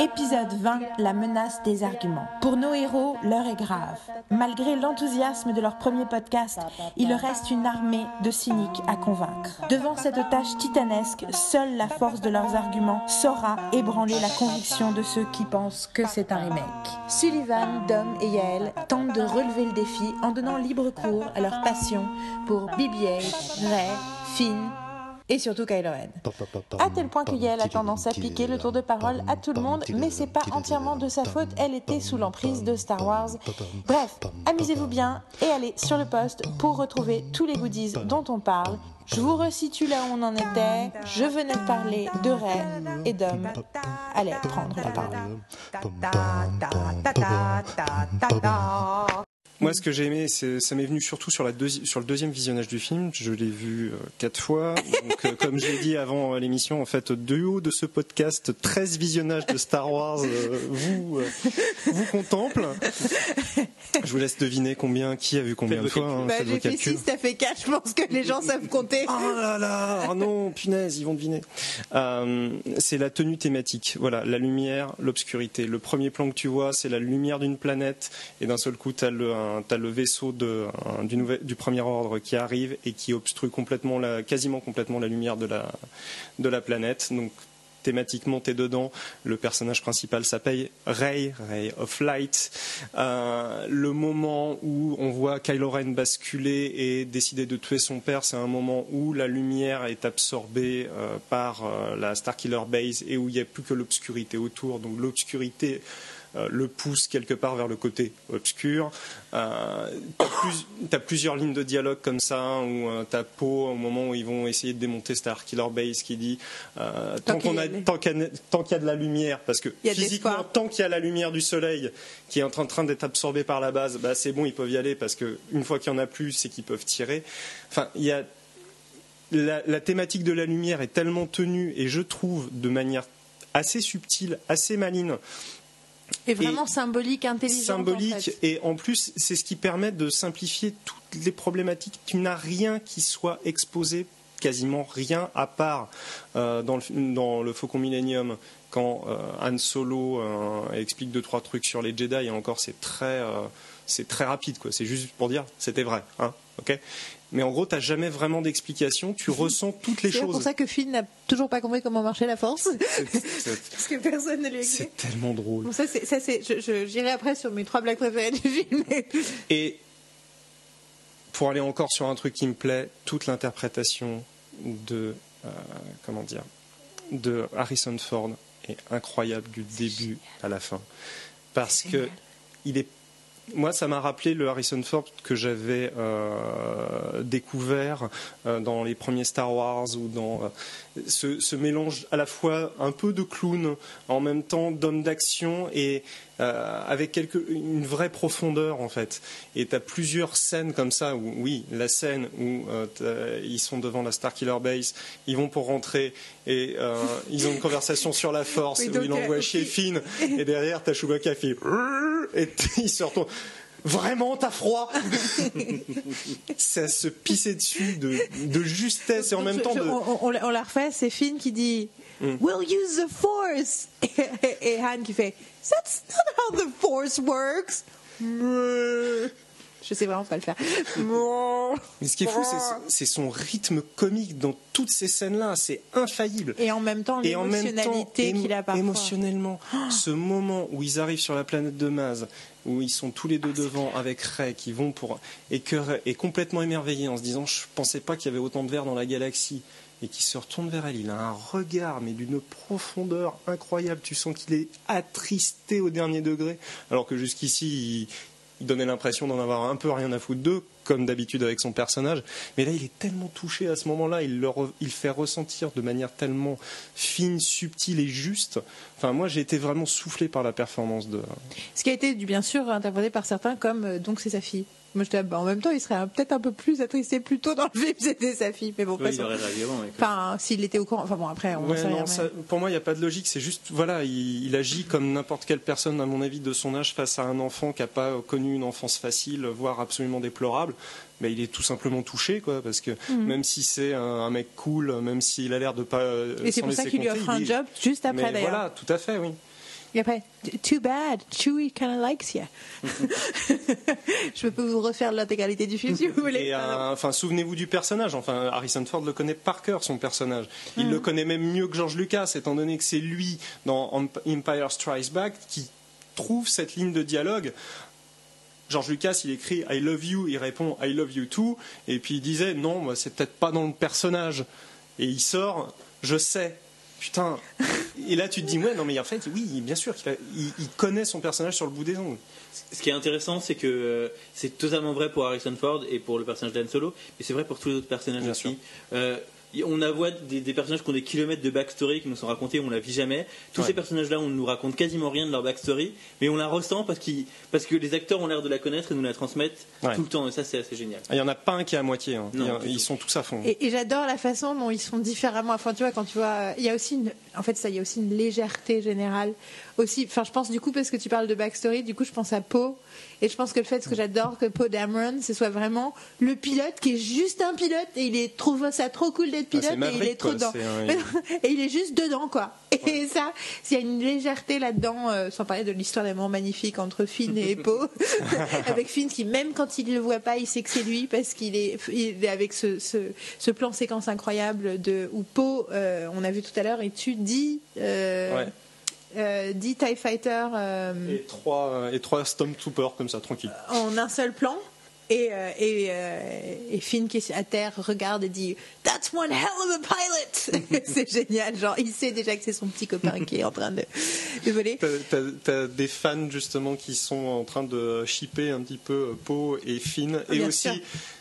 Épisode 20, la menace des arguments. Pour nos héros, l'heure est grave. Malgré l'enthousiasme de leur premier podcast, il reste une armée de cyniques à convaincre. Devant cette tâche titanesque, seule la force de leurs arguments saura ébranler la conviction de ceux qui pensent que c'est un remake. Sullivan, Dom et Yael tentent de relever le défi en donnant libre cours à leur passion pour BB-8, Ray, Finn et surtout Kylo Ren. À tel point que Yael a tendance à piquer le tour de parole à tout le monde, mais c'est pas entièrement de sa faute, elle était sous l'emprise de Star Wars. Bref, amusez-vous bien et allez sur le poste pour retrouver tous les goodies dont on parle. Je vous resitue là où on en était. Je venais de parler de Ray et d'Homme. Allez prendre la parole. Moi, ce que j'ai aimé, ça m'est venu surtout sur, la sur le deuxième visionnage du film. Je l'ai vu euh, quatre fois. Donc, euh, comme j'ai dit avant euh, l'émission, en fait, de haut de ce podcast, 13 visionnages de Star Wars vous, vous contemple. Je vous laisse deviner combien, qui a vu combien de fois. Hein, bah, j'ai fait 6, t'as fait 4, je pense que les gens savent compter. Oh là là, oh non, punaise, ils vont deviner. c'est la tenue thématique. Voilà, la lumière, l'obscurité. Le premier plan que tu vois, c'est la lumière d'une planète, et d'un seul coup, tu as le, tu as le vaisseau du, premier ordre qui arrive et qui obstrue complètement quasiment complètement la lumière de la, planète. Donc thématiquement t'es dedans. Le personnage principal s'appelle Ray, Ray of Light. Euh, le moment où on voit Kylo Ren basculer et décider de tuer son père, c'est un moment où la lumière est absorbée euh, par euh, la Starkiller Base et où il n'y a plus que l'obscurité autour. Donc l'obscurité le pousse quelque part vers le côté obscur. Euh, tu as, plusieurs lignes de dialogue comme ça, hein, où euh, tu as Poe, au moment où ils vont essayer de démonter Star Killer Base, qui dit tant qu'il y, a de la lumière, parce que physiquement, tant qu'il y a la lumière du soleil qui est en train, d'être absorbée par la base, bah, c'est bon, ils peuvent y aller, parce qu'une fois qu'il y en a plus, c'est qu'ils peuvent tirer. Enfin, il y a la, la, thématique de la lumière est tellement tenue et je trouve de manière assez subtile, assez maligne, et vraiment symbolique, intelligent. Symbolique, et en plus, c'est ce qui permet de simplifier toutes les problématiques. Tu n'as rien qui soit exposé, quasiment rien, à part euh, dans, le, dans, le, Faucon Millennium, quand euh, Han Solo euh, explique deux, trois trucs sur les Jedi, et encore, c'est très, c'est très rapide, quoi. C'est juste pour dire, c'était vrai, hein, ok? Mais en gros, tu n'as jamais vraiment d'explication, tu ressens toutes les choses. C'est pour ça que Finn n'a toujours pas compris comment marchait la force. Parce que personne ne lui C'est tellement drôle. Bon, ça, c'est, j'irai après sur mes trois blagues préférées du film. Et pour aller encore sur un truc qui me plaît, toute l'interprétation de, euh, comment dire, de Harrison Ford est incroyable du début à la fin. Parce que il est moi, ça m'a rappelé le Harrison Ford que j'avais euh, découvert euh, dans les premiers Star Wars ou dans euh, ce, mélange à la fois un peu de clown, en même temps d'homme d'action et avec une vraie profondeur en fait. Et tu as plusieurs scènes comme ça où, oui, la scène où ils sont devant la Starkiller Base, ils vont pour rentrer et ils ont une conversation sur la force où il envoie chez Finn et derrière t'as Chewbacca qui fait et il se retourne. Vraiment, t'as froid? Ça se pissait dessus de, de, justesse et en même temps de... On, on, la refait, c'est Finn qui dit mm. We'll use the force et, Han qui fait That's not how the force works je sais vraiment pas le faire. Mais ce qui est fou, c'est son rythme comique dans toutes ces scènes-là. C'est infaillible. Et en même temps, l'émotionnalité qu'il a parfois. Émotionnellement, ce moment où ils arrivent sur la planète de Maz, où ils sont tous les deux ah, devant avec Ray, qui vont pour. et que Ray est complètement émerveillé en se disant Je pensais pas qu'il y avait autant de verre dans la galaxie et qui se retourne vers elle. Il a un regard, mais d'une profondeur incroyable. Tu sens qu'il est attristé au dernier degré, alors que jusqu'ici, il donnait l'impression d'en avoir un peu rien à foutre d'eux, comme d'habitude avec son personnage. Mais là, il est tellement touché à ce moment-là, il, il fait ressentir de manière tellement fine, subtile et juste. Enfin, moi, j'ai été vraiment soufflé par la performance de. Ce qui a été, bien sûr, interprété par certains comme euh, donc c'est sa fille. Moi, je bah, en même temps, il serait peut-être un peu plus attristé plus tôt dans le film, c'était sa fille. Mais bon, oui, il aurait Enfin, s'il était au courant. Enfin bon, après, on sait rien, Pour moi, il n'y a pas de logique. C'est juste, voilà, il, agit comme n'importe quelle personne, à mon avis, de son âge, face à un enfant qui n'a pas connu une enfance facile, voire absolument déplorable. Mais il est tout simplement touché, quoi, parce que mhm. même si c'est un, mec cool, même s'il a l'air de pas. Et c'est pour ça qu'il lui offre un job juste après, d'ailleurs. Voilà, tout à fait, oui. Et après, too bad, Chewie kind of likes you. je peux vous refaire l'intégralité du film si vous voulez. Euh, enfin, souvenez-vous du personnage. Enfin, Harrison Ford le connaît par cœur, son personnage. Il mm. le connaît même mieux que George Lucas, étant donné que c'est lui dans Empire Strikes Back qui trouve cette ligne de dialogue. George Lucas, il écrit I love you, il répond I love you too, et puis il disait non, c'est peut-être pas dans le personnage. Et il sort, je sais, putain. Et là, tu te dis, ouais, non, mais en fait, oui, bien sûr, il, il, connaît son personnage sur le bout des ongles. Ce qui est intéressant, c'est que euh, c'est totalement vrai pour Harrison Ford et pour le personnage d'Anne Solo, mais c'est vrai pour tous les autres personnages aussi. Euh, on a voit des, personnages qui ont des kilomètres de backstory qui nous sont racontés, on la vit jamais. Tous ces personnages-là, on ne nous raconte quasiment rien de leur backstory, mais on la ressent parce, parce que les acteurs ont l'air de la connaître et nous la transmettent tout le temps, et ça c'est assez génial. Il n'y en a pas un qui est à moitié, hein. ils, sont tous à fond. Et, j'adore la façon dont ils sont différemment. Enfin, tu vois, quand tu vois, il y a aussi une, en fait, ça, il y a aussi une légèreté générale. Aussi, enfin, je pense du coup parce que tu parles de backstory, du coup, je pense à Poe et je pense que le fait, ce que j'adore, que Poe Dameron, ce soit vraiment le pilote qui est juste un pilote et il est, trouve ça trop cool d'être ah, pilote et il est trop dedans. et il est juste dedans, quoi. Et ça, s'il y a une légèreté là-dedans, euh, sans parler de l'histoire d'amour magnifique entre Finn et Poe, avec Finn qui, même quand il ne le voit pas, il sait que c'est lui parce qu'il est, il est avec ce, ce, plan séquence incroyable de, où Poe, euh, on a vu tout à l'heure, et tu dis. Euh, euh, 10 TIE Fighter. Euh, et, trois, euh, et trois Stormtroopers comme ça, tranquille. En un seul plan. Et, euh, et, et, Finn qui est à terre regarde et dit That's one hell of a pilot! C'est génial, genre il sait déjà que c'est son petit copain qui est en train de, de voler. T'as des fans justement qui sont en train de shipper un petit peu Poe et Finn. Et aussi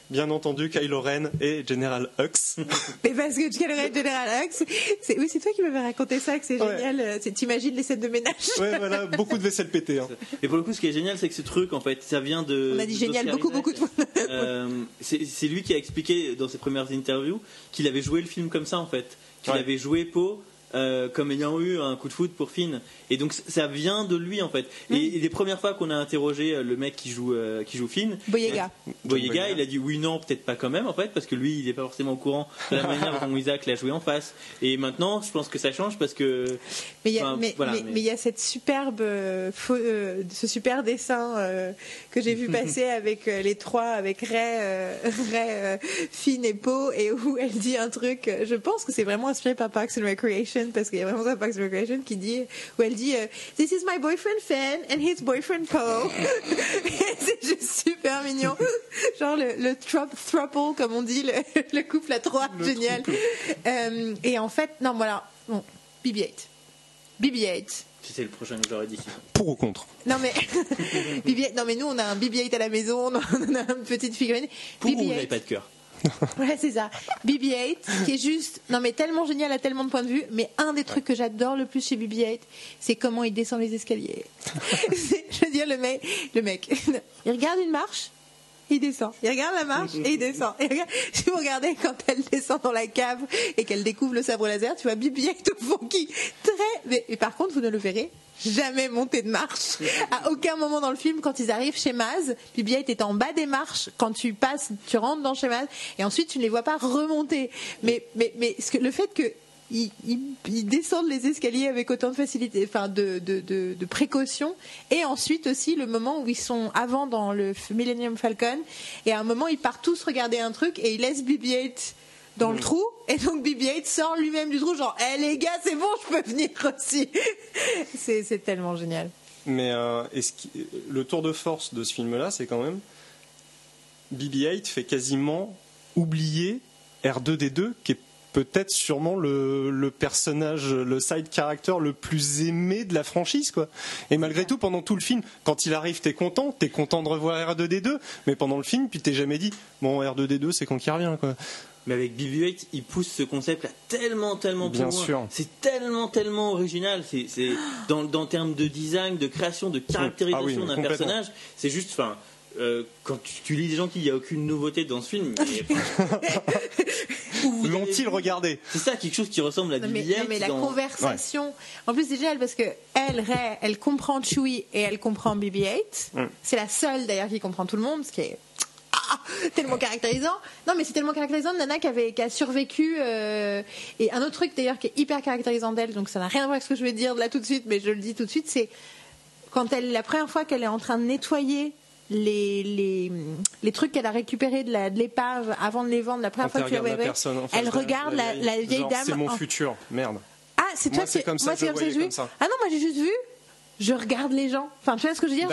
bien entendu Kylo Ren et General Hux. Mais parce que Kylo Ren et General Hux, c'est oui, c'est toi qui m'avais raconté ça, que c'est génial. Euh, t'imagines les scènes de ménage. Ouais, voilà, beaucoup de vaisselle pétée. Hein. Et pour le coup, ce qui est génial, c'est que ce truc, en fait, ça vient de. On a dit génial beaucoup, beaucoup de fois. Euh, c'est lui qui a expliqué dans ses premières interviews qu'il avait joué le film comme ça, en fait. Qu'il avait joué Poe euh, comme ayant eu un coup de foot pour Finn. Et donc ça vient de lui en fait. Et, les premières fois qu'on a interrogé euh, le mec qui joue euh, qui joue Finn, Boyega, Boyega, il a dit oui non peut-être pas quand même en fait parce que lui il n'est pas forcément au courant de la manière dont Isaac l'a joué en face. Et maintenant je pense que ça change parce que. Mais il y a, mais, mais, y a cette superbe ce super dessin que j'ai vu passer avec les trois avec Ray, Ray Finn et Poe et où elle dit un truc. Je pense que c'est vraiment inspiré par Parks and Recreation parce qu'il y a vraiment ça Parks Recreation qui dit où elle dit euh, This is my boyfriend Finn and his boyfriend Poe. c'est juste super mignon. Genre le, le comme on dit, le, couple à trois, génial. Euh, et en fait, non voilà, bon, BB-8. BB-8. C'était le prochain que j'aurais dit. Pour ou contre? Non mais non mais nous on a un BB-8 à la maison, on a une petite figurine. Pour ou vous n'avez pas de cœur? ouais, c'est ça. BB-8, qui est juste, non mais tellement génial à tellement de points de vue. Mais un des trucs que j'adore le plus chez BB-8, c'est comment il descend les escaliers. je veux dire, le mec, le mec, il regarde une marche, il descend. Il regarde la marche et il descend. si vous regardez quand elle descend dans la cave et qu'elle découvre le sabre laser, tu vois BB-8 au fond qui très. Mais, mais par contre, vous ne le verrez jamais monté de marche. À aucun moment dans le film, quand ils arrivent chez Maz, Bibi est en bas des marches. Quand tu passes, tu rentres dans chez Maz, et ensuite tu ne les vois pas remonter. Mais, mais, mais le fait que ils, descendent les escaliers avec autant de facilité, enfin de, de, de, précaution. Et ensuite aussi le moment où ils sont avant dans le Millennium Falcon. Et à un moment, ils partent tous regarder un truc et ils laissent BB-8 dans le trou. Et donc BB-8 sort lui-même du trou, genre, hé les gars, c'est bon, je peux venir aussi. c'est tellement génial. Mais euh, le tour de force de ce film-là, c'est quand même BB-8 fait quasiment oublier R2D2, qui est peut-être sûrement le, personnage, le side character le plus aimé de la franchise, quoi. Et malgré tout, pendant tout le film, quand il arrive, t'es content, t'es content de revoir R2D2, mais pendant le film, puis t'es jamais dit, bon, R2D2, c'est quand qu'il revient, quoi. Mais avec BB-8, il pousse ce concept là tellement, tellement Bien plus loin. C'est tellement, tellement original. C'est, dans, dans termes de design, de création, de caractérisation ah d'un personnage, c'est juste, enfin, euh, quand tu, lis des gens qui n'y a aucune nouveauté dans ce film. L'ont-ils regardé C'est ça, quelque chose qui ressemble à du mais, mais la conversation. En plus, c'est génial parce que elle, Ray, elle comprend Chewie et elle comprend BB-8. C'est la seule d'ailleurs qui comprend tout le monde, ce qui est tellement caractérisant. Non, mais c'est tellement caractérisant de Nana qui, avait, qui a survécu. euh, et un autre truc d'ailleurs qui est hyper caractérisant d'elle, donc ça n'a rien à voir avec ce que je vais dire là tout de suite, mais je le dis tout de suite, c'est quand elle, la première fois qu'elle est en train de nettoyer les, les, les trucs qu'elle a récupérés de l'épave avant de les vendre, la première fois que tu la personne en elle regarde la, la vieille genre, dame. C'est mon en- futur, merde. Ah, c'est toi, c'est comme ça moi, que c'est je comme ça que voyais j'ai vu. comme ça. Ah non, moi j'ai juste vu. Je regarde les gens. Enfin, tu vois ce que je veux dire?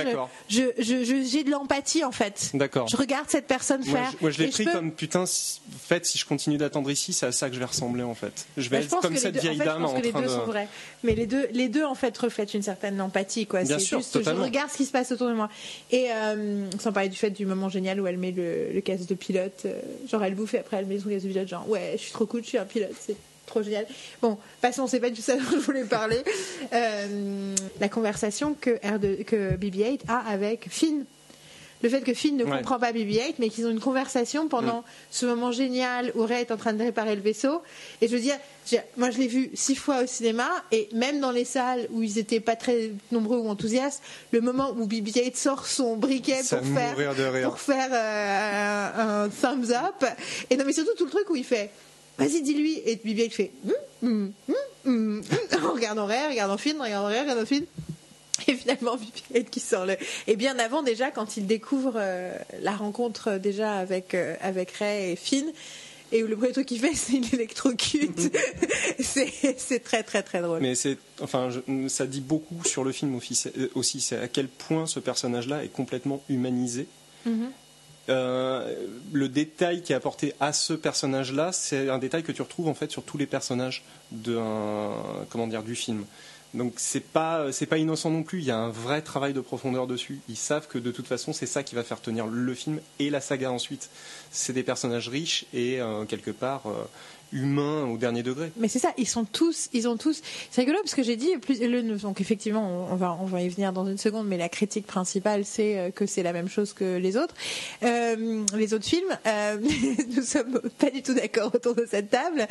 Je, je, je- j'ai de l'empathie en fait. D'accord. Je regarde cette personne Moi, faire. je, moi, je l'ai pris peux- comme putain. Si, en fait, si je continue d'attendre ici, c'est à ça que je vais ressembler en fait. Je vais Bah, être comme les cette deux- vieille en fait, dame je pense en que les train deux de. sont vrais. Mais les deux, les deux en fait reflètent une certaine empathie, quoi. Bien C'est sûr, juste, totalement. je regarde ce qui se passe autour de moi. Et euh, sans parler du fait du moment génial où elle met le, le casque de pilote, euh, genre elle bouffe et après elle met son casque de pilote, genre ouais, je suis trop cool, je suis un pilote, c'est trop génial. Bon, passons, c'est pas du ça dont je voulais parler. Euh, la conversation que, R2, que BB-8 a avec Finn. Le fait que Finn ne Ouais. comprend pas BB-8, mais qu'ils ont une conversation pendant ce moment génial où Ray est en train de réparer le vaisseau. Et je veux dire, moi je l'ai vu six fois au cinéma, et même dans les salles où ils étaient pas très nombreux ou enthousiastes, le moment où BB-8 sort son briquet Ça pour faire, pour faire euh, un, un thumbs up, et non mais surtout tout le truc où il fait, vas-y dis-lui, et BB-8 fait, Hum, hum, hum, hum, hum en regardant Ray, en regardant Finn, en regardant Ray, en Finn. Et finalement, BB-8 qui sort le. Et bien avant déjà, quand il découvre euh, la rencontre déjà avec euh, avec Ray et Finn, et où le premier truc qu'il fait, c'est il électrocute. c'est très très très drôle. Mais c'est, enfin, je- ça dit beaucoup sur le film euh, aussi. C'est à quel point ce personnage-là est complètement humanisé. Mhm. Euh, le détail qui est apporté à ce personnage-là, c'est un détail que tu retrouves en fait sur tous les personnages de comment dire du film. Donc c'est pas c'est pas innocent non plus. Il y a un vrai travail de profondeur dessus. Ils savent que de toute façon c'est ça qui va faire tenir le film et la saga ensuite. C'est des personnages riches et euh, quelque part euh, humains au dernier degré. Mais c'est ça, ils sont tous, ils ont tous. C'est rigolo parce que j'ai dit plus. Le, donc effectivement, on, va on va y venir dans une seconde, mais la critique principale c'est euh, que c'est la même chose que les autres, Euh, les autres films. Euh, nous sommes pas du tout d'accord autour de cette table.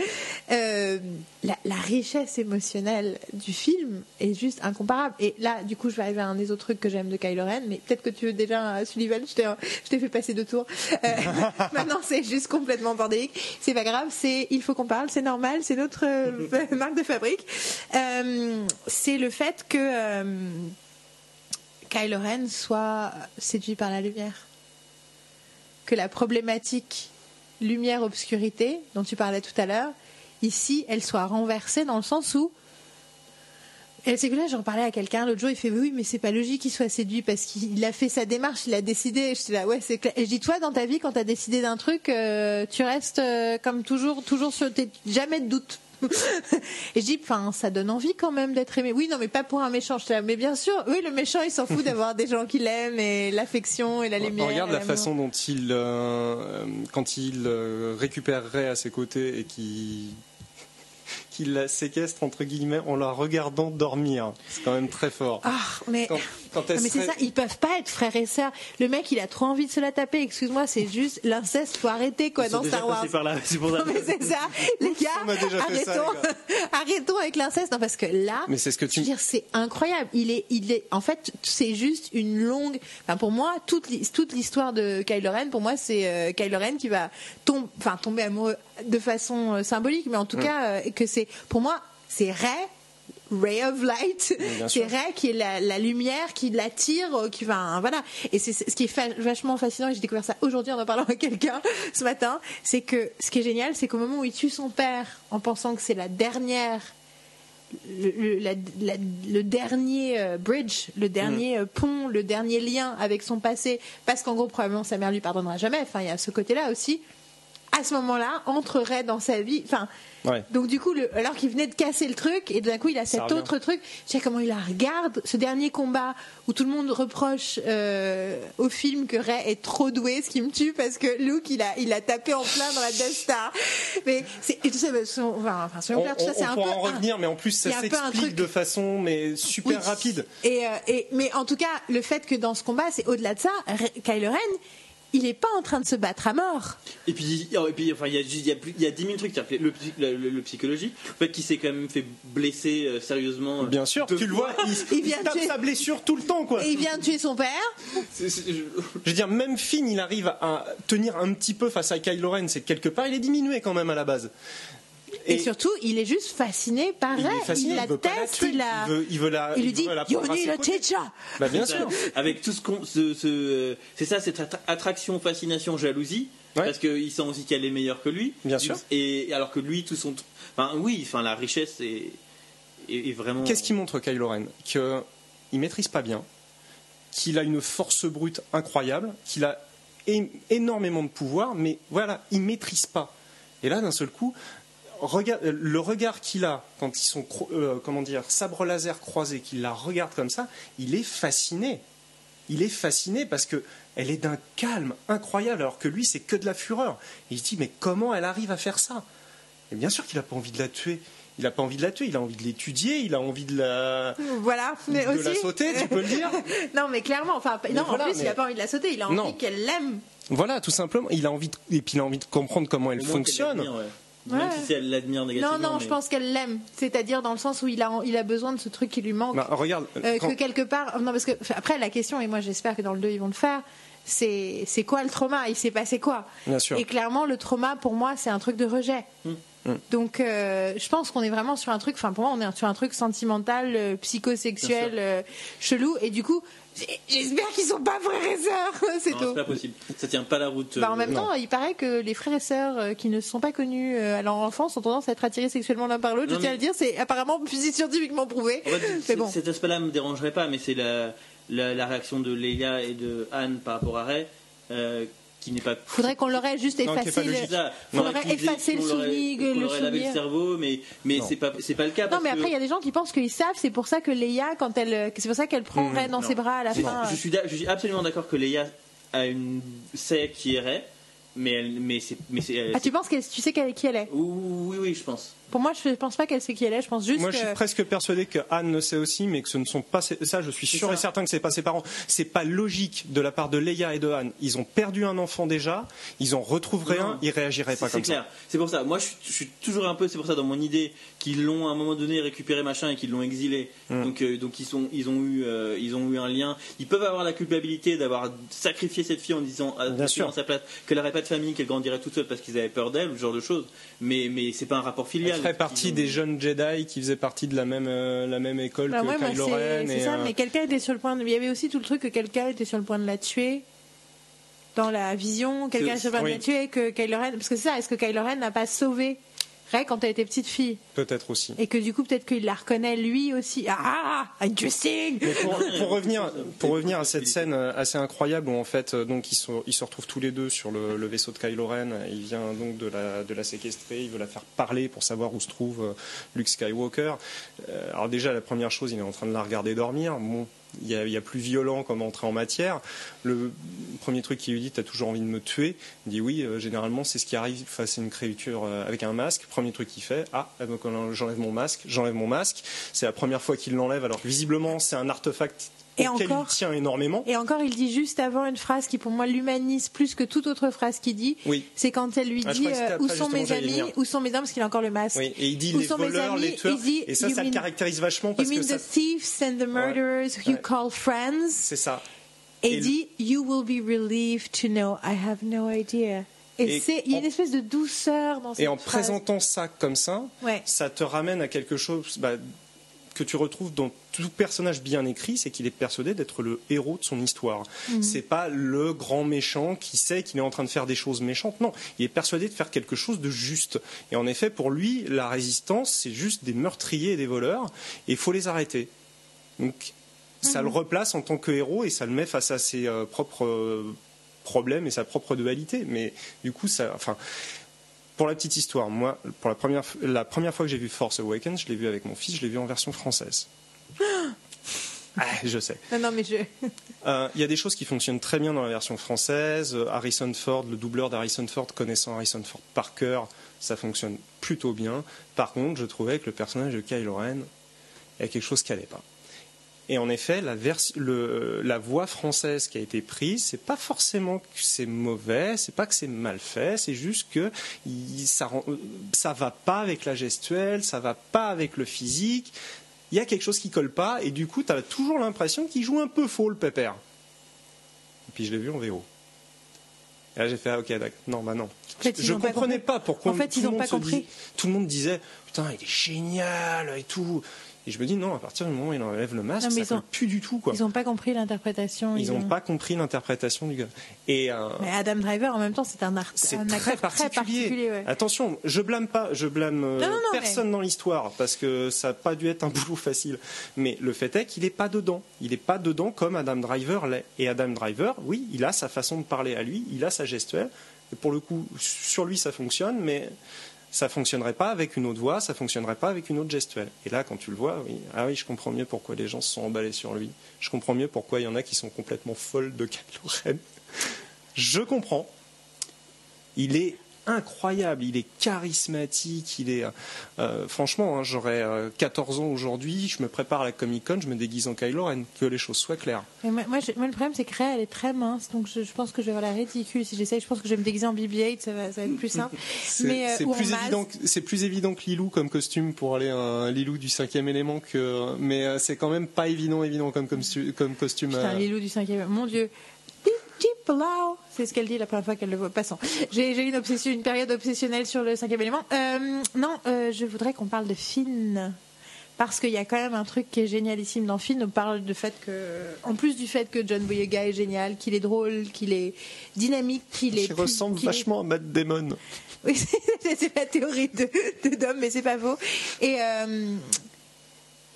Euh, la, richesse émotionnelle du film est juste incomparable. Et là, du coup, je vais arriver à un des autres trucs que j'aime de Kylo Ren, mais peut-être que tu veux déjà Sullivan, je t'ai fait passer deux tours. Maintenant, c'est juste complètement bordélique. C'est pas grave, c'est il faut qu'on parle, c'est normal, c'est notre euh, marque de fabrique. Euh, c'est le fait que euh, Kylo Ren soit séduit par la lumière. Que la problématique lumière-obscurité dont tu parlais tout à l'heure, ici, elle soit renversée dans le sens où et c'est que là, j'en parlais à quelqu'un l'autre jour, il fait oui, mais c'est pas logique qu'il soit séduit parce qu'il a fait sa démarche, il a décidé. Je suis là, ouais, c'est clair. Et je dis, toi, dans ta vie, quand t'as décidé d'un truc, euh, tu restes euh, comme toujours, toujours sur tes, jamais de doute. Et je dis, enfin, ça donne envie quand même d'être aimé. Oui, non, mais pas pour un méchant. Je dis, mais bien sûr, oui, le méchant, il s'en fout d'avoir des gens qui l'aiment et l'affection et la lumière. Regarde la façon dont il, euh, quand il euh, récupérerait à ses côtés et qui qu'il la séquestre entre guillemets en la regardant dormir. C'est quand même très fort. Ah, mais. Quand, quand elle Non, mais c'est ça, ils peuvent pas être frères et sœurs. Le mec, il a trop envie de se la taper. Excuse-moi, c'est juste l'inceste. Faut arrêter quoi Ils sont dans déjà Star Wars. passés par là, c'est pour ça. Non mais c'est ça, les gars. On a déjà fait ça, arrêtons, arrêtons avec l'inceste. Non parce que là, Mais c'est ce que je veux dire, c'est incroyable. Il est, il est. En fait, c'est juste une longue. Enfin, pour moi, toute l'hi- toute l'histoire de Kylo Ren, pour moi, c'est euh, Kylo Ren qui va tom- enfin, tomber amoureux de façon euh, symbolique, mais en Mm. tout cas, euh, que c'est. Pour moi, c'est Ray. Ray of Light, c'est. Ray qui est la, la lumière, qui l'attire, euh, qui va, voilà. Et c'est ce qui est vachement fascinant. Et j'ai découvert ça aujourd'hui en en parlant à quelqu'un ce matin. C'est que ce qui est génial, c'est qu'au moment où il tue son père, en pensant que c'est la dernière, le, le- la- la- le dernier euh, bridge, le dernier euh, pont, le dernier lien avec son passé, parce qu'en gros probablement sa mère lui pardonnera jamais. Enfin, il y a ce côté-là aussi. À ce moment-là, entrerait dans sa vie. Enfin, Ouais. donc du coup, le- alors qu'il venait de casser le truc, et d'un coup il a cet autre truc, je sais comment il la regarde, ce dernier combat où tout le monde reproche euh, au film que Ray est trop doué, ce qui me tue parce que Luke il a, il a tapé en plein dans la Death Star. Mais c'est, et tout ça, soyons- enfin, enfin, soyons On, clairs, tout ça on- c'est on un peu. pourra en revenir, mais en plus ça s'explique de façon mais super oui. rapide. Et, euh, et- mais en tout cas, le fait que dans ce combat, c'est au-delà de ça, Kylo Ren, il n'est pas en train de se battre à mort. Et puis, oh, et puis enfin, il y a, y a, y a 10 000 trucs. Le, le, le- le psychologie, le fait qu'il s'est quand même fait blesser euh, sérieusement. euh, Bien sûr, tu le vois, il, Il il vient tape tuer- sa blessure tout le temps, quoi. Et il vient de tuer son père. C'est- c'est- je- Je veux dire, même Finn, il arrive à tenir un petit peu face à Kylo Ren. C'est que quelque part, il est diminué quand même à la base. Et, surtout, il est juste fasciné par il elle. est fasciné, il il la teste, il la. Il veut, il veut la. Il lui dit You need a teacher. Bah, bien sûr. Avec tout ce qu'on. ce- ce- c'est ça, cette attra- attraction, fascination, jalousie. Ouais. Parce qu'il sent aussi qu'elle est meilleure que lui. Bien sûr. Et alors que lui, tout son. Enfin, oui, enfin, la richesse est, est, est vraiment. Qu'est-ce qui montre Kylo Ren Qu'il maîtrise pas bien, qu'il a une force brute incroyable, qu'il a énormément de pouvoir, mais voilà, il maîtrise pas. Et là, d'un seul coup, regarde- le regard qu'il a quand ils sont, euh, comment dire, sabre laser croisés, qu'il la regarde comme ça, il est fasciné. Il est fasciné parce que elle est d'un calme incroyable, alors que lui, c'est que de la fureur. Et il se dit, mais comment elle arrive à faire ça? Et bien sûr qu'il n'a pas envie de la tuer. Il n'a pas envie de la tuer, il a envie de l'étudier, il a envie de la, Voilà, mais de aussi. la sauter, tu peux le dire. non, mais clairement, enfin, non, voilà, en plus, il mais- a pas envie de la sauter, il a envie qu'elle l'aime. Voilà, tout simplement. Il a envie de, et puis il a envie de comprendre comment elle Au fonctionne. Ouais. Même si elle l'admire Non, négativement. non, mais- je pense qu'elle l'aime. C'est-à-dire dans le sens où il a, il a besoin de ce truc qui lui manque. Bah, regarde, Euh, quand- que quelque part. Non, parce que après, la question, et moi j'espère que dans le 2 ils vont le faire, c'est c'est quoi le trauma? Il s'est passé quoi? Bien sûr. Et clairement, le trauma, pour moi, c'est un truc de rejet. Mm. Mm. Donc, euh, je pense qu'on est vraiment sur un truc, enfin, pour moi, on est sur un truc sentimental, euh, psychosexuel, euh, chelou. Et du coup, j'espère qu'ils sont pas frères et sœurs. c'est Non, tout. c'est pas possible. Ça tient pas la route. Bah, en euh, même non. temps, il paraît que les frères et sœurs euh, qui ne se sont pas connus euh, à leur enfance ont tendance à être attirés sexuellement l'un par l'autre. Je tiens à le dire, c'est apparemment scientifiquement prouvé. En fait, bon. Cet aspect-là me dérangerait pas, mais c'est la, la, la réaction de Leia et de Anne par rapport à Ray euh, qui n'est pas. Faudrait qu'on l'aurait juste Non, effacé. le-. C'est ça. Faudrait effacer le souvenir, qu'on le aurait lavé le souvenir. cerveau, mais, mais Non. c'est pas, c'est pas le cas. Non, parce mais après, que- il y a des gens qui pensent qu'ils savent, c'est pour ça que Leia, quand elle, c'est pour ça qu'elle prend Mmh, Ray dans non. ses bras à la fin. Je suis, d'a- je suis absolument d'accord que Leia a une sait qui est Ray, mais elle, mais c'est, mais c'est. Ah, tu penses qu'elle, tu sais qu'elle, qui elle est? Oui, oui, je pense. Pour moi, je pense pas qu'elle sait qui elle est. Je pense juste Moi, que. je suis presque persuadé que Anne le sait aussi, mais que ce ne sont pas ses- ça. Je suis C'est sûr et certain que c'est pas ses parents. C'est pas logique de la part de Leia et de Anne. Ils ont perdu un enfant déjà. Ils en retrouveraient Non. un. Ils réagiraient pas C'est comme clair. ça. C'est pour ça. Moi, je, suis- je suis toujours un peu. C'est pour ça dans mon idée qu'ils l'ont à un moment donné récupéré machin et qu'ils l'ont exilé. Mm. Donc, euh, donc ils sont, ils ont eu, euh, ils ont eu un lien. Ils peuvent avoir la culpabilité d'avoir sacrifié cette fille en disant à Bien sûr. sa place qu'elle n'aurait pas de famille, qu'elle grandirait toute seule parce qu'ils avaient peur d'elle, ou ce genre de choses. Mais, mais c'est pas un rapport filial. Ferait partie des jeunes Jedi qui faisaient partie de la même euh, la même école Bah que ouais, Kylo c'est, Ren. c'est ça, euh, mais quelqu'un était sur le point de. Il y avait aussi tout le truc que quelqu'un était sur le point de la tuer. Dans la vision, quelqu'un sur le point de la tuer, que Kylo Ren. Parce que c'est ça, est-ce que Kylo Ren n'a pas sauvé Ray quand elle était petite fille Peut-être aussi. Et que du coup, peut-être qu'il la reconnaît lui aussi. Ah, interesting Mais pour, pour revenir, pour revenir à cette scène euh, assez incroyable où en fait euh, donc ils, se retrouvent tous les deux sur le, le vaisseau de Kylo Ren. Il vient donc de la, de la séquestrer, il veut la faire parler pour savoir où se trouve euh, Luke Skywalker. Alors déjà la première chose, il est en train de la regarder dormir. Bon, il y a, plus violent comme entrée en matière. Le premier truc qu'il lui dit, t'as toujours envie de me tuer. Il dit oui, euh, généralement c'est ce qui arrive face à une créature euh, avec un masque. Premier truc qu'il fait, ah euh, j'enlève mon masque, j'enlève mon masque. C'est la première fois qu'il l'enlève. Alors visiblement c'est un artefact Et encore il tient énormément. Et encore, il dit juste avant une phrase qui, pour moi, l'humanise plus que toute autre phrase qu'il dit. Oui. C'est quand elle lui Ah, dit que euh, Où sont mes amis. Où sont mes hommes Parce qu'il a encore le masque. Oui, et il dit Où les sont mes voleurs, amis les tueurs. Dit, et ça, you ça le caractérise vachement You parce que mean ça, the thieves and the murderers who you Ouais. call friends? C'est ça. Et Et il dit You will be relieved to know I have no idea. Et, Et c'est, il y a une espèce de douceur dans cette Et en phrase. présentant ça comme ça, Ouais. ça te ramène à quelque chose bah, que tu retrouves dans tout personnage bien écrit, c'est qu'il est persuadé d'être le héros de son histoire. Mhm. C'est pas le grand méchant qui sait qu'il est en train de faire des choses méchantes. Non, il est persuadé de faire quelque chose de juste. Et en effet, pour lui, la résistance, c'est juste des meurtriers et des voleurs, et il faut les arrêter. Donc, ça Mhm. le replace en tant que héros et ça le met face à ses euh, propres euh, problèmes et sa propre dualité. Mais du coup, ça, enfin, pour la petite histoire, moi, pour la première, la première fois que j'ai vu Force Awakens, je l'ai vu avec mon fils, je l'ai vu en version française. Ah, je sais. Non, non, mais je. Euh, Il y a des choses qui fonctionnent très bien dans la version française. Euh, Harrison Ford, le doubleur d'Harrison Ford, connaissant Harrison Ford par cœur, ça fonctionne plutôt bien. Par contre, je trouvais que le personnage de Kylo Ren, il y a quelque chose qui n'allait pas. Et en effet, la, le, la voix française qui a été prise, c'est pas forcément que c'est mauvais, c'est pas que c'est mal fait, c'est juste que ça, ça va pas avec la gestuelle, ça va pas avec le physique. Il y a quelque chose qui colle pas, et du coup, tu as toujours l'impression qu'il joue un peu faux le pépère. Et puis je l'ai vu en VO. Et là, j'ai fait, ah, ok, d'accord. Non, bah non. je ne comprenais pas, pourquoi. En fait, ils n'ont pas compris. tout le monde disait, putain, il est génial et tout. Et je me dis non, à partir du moment où il enlève le masque, ça ne plus du tout quoi. Ils n'ont pas compris l'interprétation. Ils n'ont pas compris l'interprétation du gars. Et euh, mais Adam Driver en même temps, c'est un, art, un très acteur particulier. très particulier. Attention, je blâme pas, je blâme euh, personne dans l'histoire parce que ça n'a pas dû être un boulot facile. Mais le fait est qu'il n'est pas dedans. Il n'est pas dedans comme Adam Driver l'est. Et Adam Driver, oui, il a sa façon de parler à lui, il a sa gestuelle. Et pour le coup, sur lui, ça fonctionne, mais ça fonctionnerait pas avec une autre voix, ça fonctionnerait pas avec une autre gestuelle. Et là, quand tu le vois, oui, ah oui, je comprends mieux pourquoi les gens se sont emballés sur lui. Je comprends mieux pourquoi il y en a qui sont complètement folles de Kylo. Je comprends. Il est incroyable, il est charismatique, il est euh, franchement, hein, j'aurais 14 euh, ans aujourd'hui, je me prépare à la Comic Con, je me déguise en Kylo Ren, que les choses soient claires. moi, le problème c'est que Rey elle est très mince, donc je, pense que je vais avoir la ridicule si j'essaye. Je pense que je vais me déguiser en BB-8, ça va, être plus simple. Euh, c'est plus évident, c'est plus évident que Lilou comme costume pour aller un Lilou du cinquième élément que, mais c'est quand même pas évident, évident comme comme, comme costume. Putain, Lilou du cinquième, mon dieu. C'est ce qu'elle dit la première fois qu'elle le voit. Passant. J'ai une obsession, une période obsessionnelle sur le cinquième élément. Euh, non, euh, je voudrais qu'on parle de Finn. Parce qu'il y a quand même un truc qui est génialissime dans Finn. On parle du fait que, en plus du fait que John Boyega est génial, qu'il est drôle, qu'il est dynamique, qu'il est. Il ressemble vachement à Matt Damon. Oui, c'est la théorie de, de Dom, mais c'est pas faux. Et euh,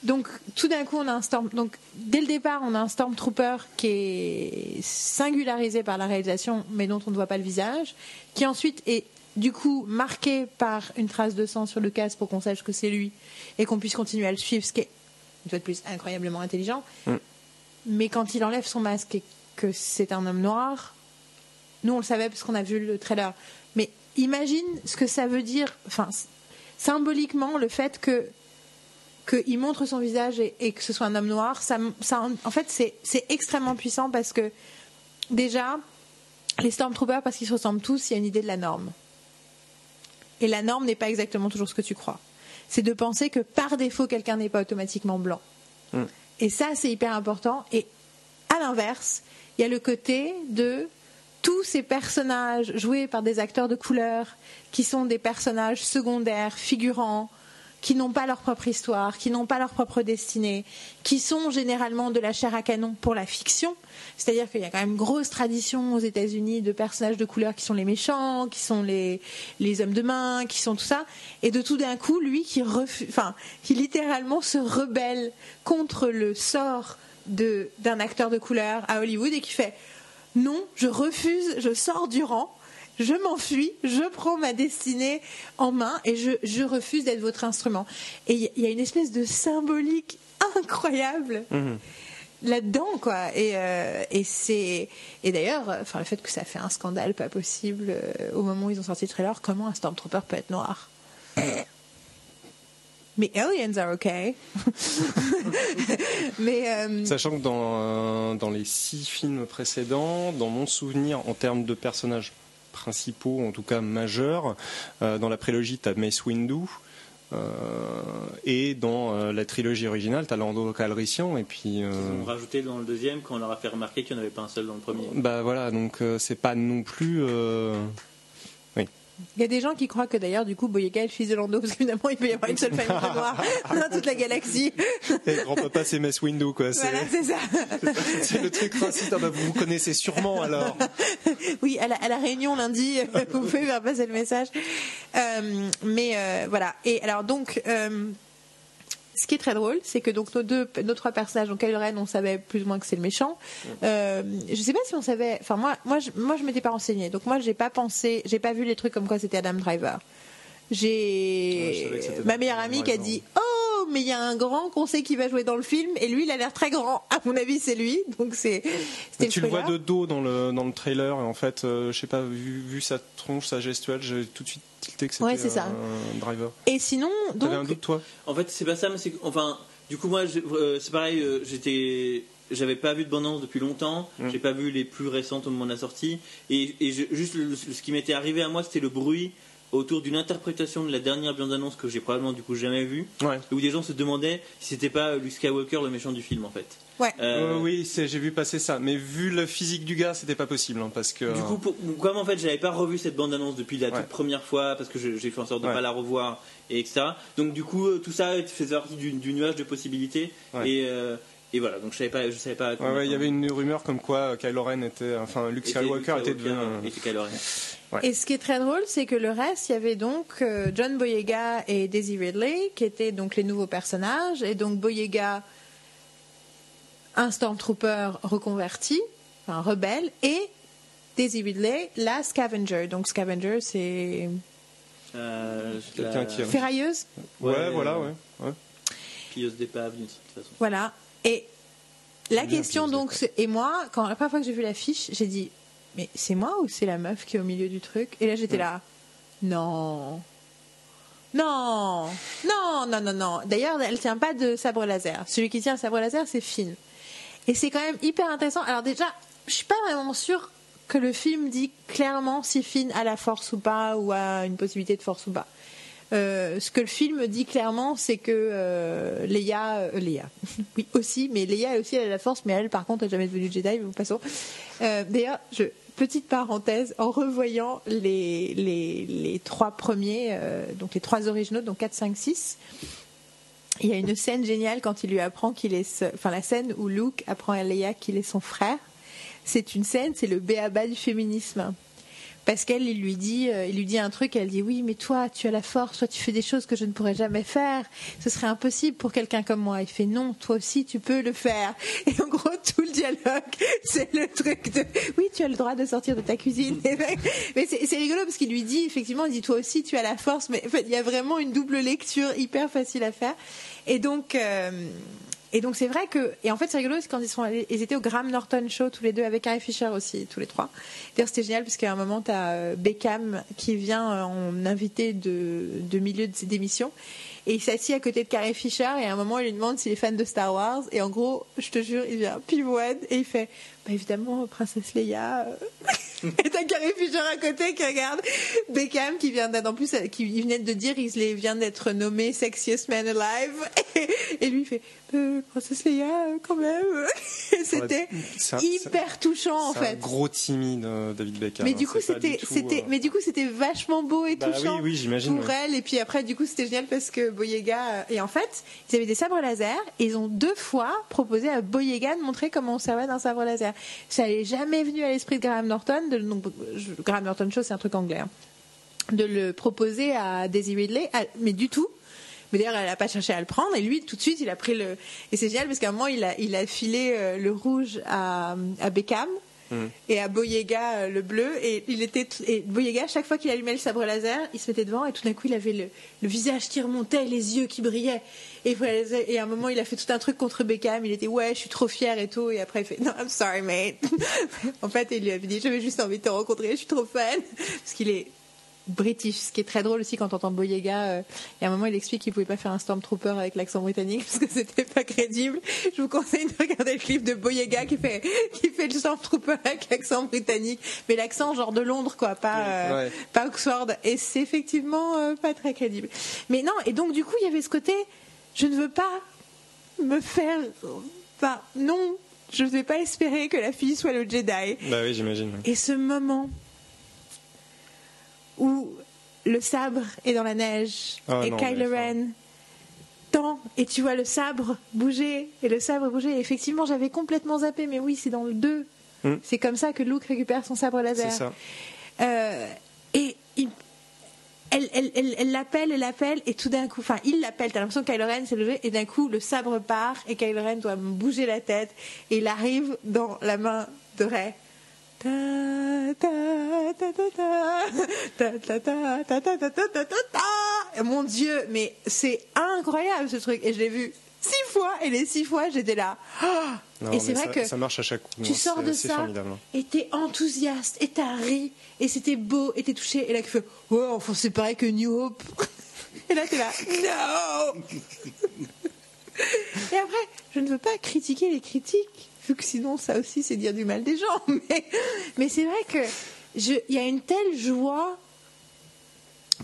donc tout d'un coup on a un storm donc dès le départ on a un stormtrooper qui est singularisé par la réalisation mais dont on ne voit pas le visage qui ensuite est du coup marqué par une trace de sang sur le casque pour qu'on sache que c'est lui et qu'on puisse continuer à le suivre ce qui est une fois de plus incroyablement intelligent mm. mais quand il enlève son masque et que c'est un homme noir nous on le savait parce qu'on a vu le trailer mais imagine ce que ça veut dire enfin symboliquement le fait que qu'il montre son visage et, que ce soit un homme noir, ça, en fait, c'est extrêmement puissant parce que déjà, les Stormtroopers, parce qu'ils se ressemblent tous, il y a une idée de la norme. Et la norme n'est pas exactement toujours ce que tu crois. C'est de penser que par défaut, quelqu'un n'est pas automatiquement blanc. Hmm. Et ça, c'est hyper important. Et à l'inverse, il y a le côté de tous ces personnages joués par des acteurs de couleur, qui sont des personnages secondaires, figurants, qui n'ont pas leur propre histoire, qui n'ont pas leur propre destinée, qui sont généralement de la chair à canon pour la fiction. C'est-à-dire qu'il y a quand même une grosse tradition aux États-Unis de personnages de couleur qui sont les méchants, qui sont les, les hommes de main, qui sont tout ça. Et de tout d'un coup, lui qui, enfin, qui littéralement se rebelle contre le sort d'un acteur de couleur à Hollywood et qui fait non, je refuse, je sors du rang je m'enfuis, je prends ma destinée en main et je, refuse d'être votre instrument. Et il y, a une espèce de symbolique incroyable. Mhm. là-dedans quoi et, euh, c'est et d'ailleurs enfin le fait que ça fait un scandale pas possible euh, au moment où ils ont sorti le trailer comment un stormtrooper peut être noir? Mais aliens are okay. mais euh, sachant que dans dans les six films précédents, dans mon souvenir en termes de personnages principaux, en tout cas majeurs. Euh, dans la prélogie, tu as Mace Windu. Euh, et dans euh, la trilogie originale, tu as Lando Calrissian et puis. Ils ont rajouté dans le deuxième quand on leur a fait remarquer qu'il n'y en avait pas un seul dans le premier. Bah voilà, donc c'est pas non plus. Il y a des gens qui croient que d'ailleurs, du coup, Boyega est le fils de Lando, parce qu'évidemment, il peut y avoir une seule famille de noirs dans toute la galaxie. Et grand-papa, c'est Mess Window, quoi. Voilà, c'est ça. c'est le truc raciste. Ah bah, vous vous connaissez sûrement, alors. Oui, à la, à la réunion lundi, vous pouvez faire passer le message. Euh, mais euh, voilà. Et alors, donc. Euh, ce qui est très drôle, c'est que donc nos deux, nos trois personnages, donc Kylo Ren, on savait plus ou moins que c'est le méchant. Euh, je sais pas si on savait. Enfin moi, moi, je, moi, je m'étais pas renseignée, donc moi, j'ai pas pensé, j'ai pas vu les trucs comme quoi c'était Adam Driver. J'ai ma meilleure amie qui a dit oh mais il y a un grand qu'on sait qui va jouer dans le film et lui il a l'air très grand à mon avis c'est lui donc c'est tu le, vois de dos dans le dans le trailer et en fait euh, je sais pas vu, vu sa tronche sa gestuelle j'ai tout de suite tilté que c'était un driver et sinon donc un doute toi? En fait c'est pas ça mais c'est enfin du coup, moi, euh, c'est pareil, euh, j'étais. J'avais pas vu de bande-annonce depuis longtemps, Mm. j'ai pas vu les plus récentes au moment de la sortie, et, et je- juste le- ce qui m'était arrivé à moi, c'était le bruit autour d'une interprétation de la dernière bande-annonce que j'ai probablement du coup jamais vue, Ouais. où des gens se demandaient si c'était pas Luke Skywalker le méchant du film en fait. Ouais. Euh, Euh, oui, j'ai vu passer ça, mais vu le physique du gars, c'était pas possible, hein, parce que. Du coup, pour- comme en fait, j'avais pas revu cette bande-annonce depuis la Ouais. toute première fois parce que j'ai fait en sorte de Ouais. pas la revoir et etc. Donc du coup, euh, tout ça faisait partie du, du nuage de possibilités Ouais. et, euh, et voilà. Donc je savais pas, je savais pas. à Ouais, quoi ouais, il y avait une rumeur comme quoi euh, Kylo Ren était, enfin Luke Était- Skywalker était devenu. Kylo Ren. Ouais. Et ce qui est très drôle, c'est que le reste, il y avait donc euh, John Boyega et Daisy Ridley, qui étaient donc les nouveaux personnages. Et donc Boyega, un Stormtrooper reconverti, enfin rebelle, et Daisy Ridley, la Scavenger. Donc Scavenger, c'est Euh, Quelqu'un la qui- ferrailleuse? Ouais, Ouais, voilà, euh, ouais. ouais. pilleuse d'épave d'une certaine façon. Voilà. Et la question donc, et moi, quand la première fois que j'ai vu l'affiche, j'ai dit, mais c'est moi ou c'est la meuf qui est au milieu du truc? Et là, j'étais là, non. Non, non, non, non, non. D'ailleurs, elle tient pas de sabre laser. Celui qui tient un sabre laser, c'est Finn. Et c'est quand même hyper intéressant. Alors déjà, je suis pas vraiment sûre que le film dit clairement si Finn a la force ou pas, ou a une possibilité de force ou pas. Euh, ce que le film dit clairement, c'est que euh, Leia, euh, oui aussi, mais Leia aussi elle a la force, mais elle par contre n'est jamais devenue Jedi, mais passons. Euh, D'ailleurs, petite parenthèse, en revoyant les, trois premiers, donc les trois originaux, donc 4, 5, 6, il y a une scène géniale quand il lui apprend qu'il est, enfin la scène où Luke apprend à Leia qu'il est son frère. C'est une scène, c'est le béaba du féminisme. Parce qu'elle, il lui dit, euh, il lui dit un truc, elle dit oui, mais toi, tu as la force, toi, tu fais des choses que je ne pourrais jamais faire. Ce serait impossible pour quelqu'un comme moi. Il fait non, toi aussi, tu peux le faire. Et en gros, tout le dialogue, c'est le truc de oui, tu as le droit de sortir de ta cuisine. Mais c'est rigolo parce qu'il lui dit effectivement, il dit toi aussi, tu as la force. Mais il y a vraiment une double lecture hyper facile à faire. Et donc. euh, et donc c'est vrai que et en fait c'est rigolo c'est quand ils sont allés, ils étaient au Graham Norton Show tous les deux avec Carrie Fisher aussi tous les trois. D'ailleurs c'était génial parce qu'à un moment tu as Beckham qui vient euh, en invité de, de milieu de ses démissions et il s'assied à côté de Carrie Fisher et à un moment il lui demande s'il est fan de Star Wars et en gros je te jure il vient pivoine et il fait évidemment Princesse Leia euh. et t'as Carrie Fisher à côté qui regarde Beckham qui vient d'être en plus qui venait de dire il vient d'être nommé sexiest man alive et, et lui il fait euh, Princesse Leia quand même c'était hyper touchant en c'est un fait gros timide, euh, David Beckham. mais hein, du coup c'était euh, mais du coup c'était vachement beau et Bah touchant oui, oui, j'imagine, pour elle et puis après du coup c'était génial parce que Boyega et en fait ils avaient des sabres laser et ils ont deux fois proposé à Boyega de montrer comment on servait d'un sabre laser ça n'est jamais venu à l'esprit de Graham Norton de, donc, Graham Norton Show c'est un truc anglais hein, de le proposer à Daisy Ridley à- mais du tout mais d'ailleurs, elle n'a pas cherché à le prendre. Et lui, tout de suite, il a pris le. Et c'est génial parce qu'à un moment, il a, il a filé euh, le rouge à, à Beckham et à Boyega euh, le bleu. Et il était. Et Boyega, chaque fois qu'il allumait le sabre laser, il se mettait devant et tout d'un coup, il avait le, le visage qui remontait, les yeux qui brillaient. Et, et à un moment, il a fait tout un truc contre Beckham. Il était ouais, je suis trop fier et tout. Et après, il fait non, I'm sorry, mate. en fait, il lui avait dit j'avais juste envie de te rencontrer. Je suis trop fan parce qu'il est british, ce qui est très drôle aussi quand on entend Boyega. Euh, et à un moment, il explique qu'il pouvait pas faire un Stormtrooper avec l'accent britannique parce que c'était pas crédible. Je vous conseille de regarder le clip de Boyega qui fait qui fait le Stormtrooper avec l'accent britannique, mais l'accent genre de Londres quoi, pas euh, Ouais. pas Oxford. Et c'est effectivement euh, pas très crédible. Mais non, et donc du coup, il y avait ce côté, je ne veux pas me faire, enfin non, je ne vais pas espérer que la fille soit le Jedi. Bah oui, j'imagine. Et ce moment où le sabre est dans la neige Ah et non, Kylo Ren tend et tu vois le sabre bouger et le sabre bouger. Et effectivement, j'avais complètement zappé, mais oui, c'est dans le 2. Hmm. C'est comme ça que Luke récupère son sabre laser. C'est ça. Euh, et il- elle, elle, elle, elle l'appelle, elle l'appelle, et tout d'un coup, enfin, il l'appelle. T'as l'impression que Kylo Ren s'est levé, et d'un coup, le sabre part, et Kylo Ren doit bouger la tête, et il arrive dans la main de Ray. Mon Dieu, mais c'est incroyable ce truc, et je l'ai vu six fois, et les six fois, j'étais là. Ah Non, et c'est vrai ça, que ça marche à chaque coup. tu sors de ça formidable. et t'es enthousiaste et t'as ri et c'était beau et t'es touché et là qui fait ouais enfin c'est pareil que New Hope et là t'es là non Et après, je ne veux pas critiquer les critiques, vu que sinon ça aussi c'est dire du mal des gens. Mais, mais c'est vrai que il y a une telle joie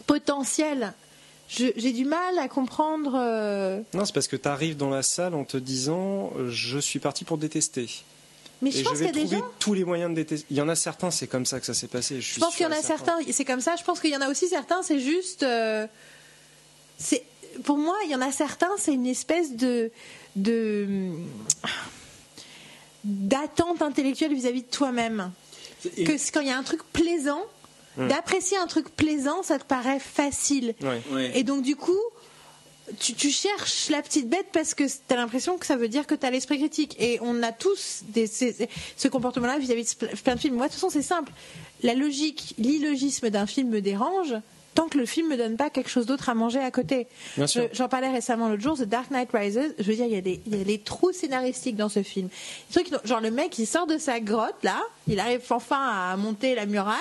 potentielle. J'ai du mal à comprendre. Euh, non, c'est parce que tu arrives dans la salle en te disant je suis parti pour détester. Mais je pense qu'il y a des gens... tous les moyens de détester. Il y en a certains, c'est comme ça que ça s'est passé. Je, pense qu'il y en a certains, c'est comme ça. Je pense qu'il y en a aussi certains, c'est juste. Euh, c'est pour moi, il y en a certains, c'est une espèce de de d'attente intellectuelle vis-à-vis de toi-même. Que quand il y a un truc plaisant, hmm. d'apprécier un truc plaisant, ça te paraît facile. Et donc du coup, tu, cherches la petite bête parce que tu as l'impression que ça veut dire que tu as l'esprit critique. Et on a tous ce comportement-là vis-à-vis de plein de films. Moi, de toute façon, c'est simple. La logique, l'illogisme d'un film me dérange tant que le film me donne pas quelque chose d'autre à manger à côté. J'en parlais récemment l'autre jour, The Dark Knight Rises. Je veux dire, il y a des, il y a des trous scénaristiques dans ce film. genre le mec, il sort de sa grotte là, il arrive enfin à monter la muraille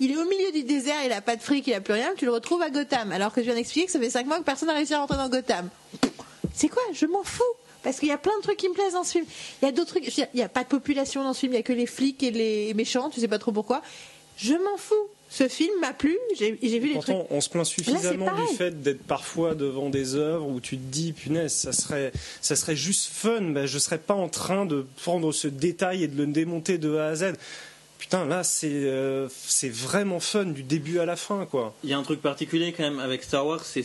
il est au milieu du désert, il a pas de fric, il a plus rien, tu le retrouves à Gotham. Alors que je viens d'expliquer que ça fait 5 mois que personne n'a réussi à rentrer dans Gotham. C'est quoi? Je m'en fous. Parce qu'il y a plein de trucs qui me plaisent dans ce film. Il y a d'autres trucs. Il n'y a pas de population dans ce film, il n'y a que les flics et les méchants, tu sais pas trop pourquoi. Je m'en fous. Ce film m'a plu, j'ai vu les trucs. On se plaint suffisamment du fait d'être parfois devant des œuvres où tu te dis, punaise, ça serait, ça serait juste fun, ben, je serais pas en train de prendre ce détail et de le démonter de A à Z putain, là, euh, c'est vraiment fun du début à la fin, quoi. Il y a un truc particulier quand même avec Star Wars, c'est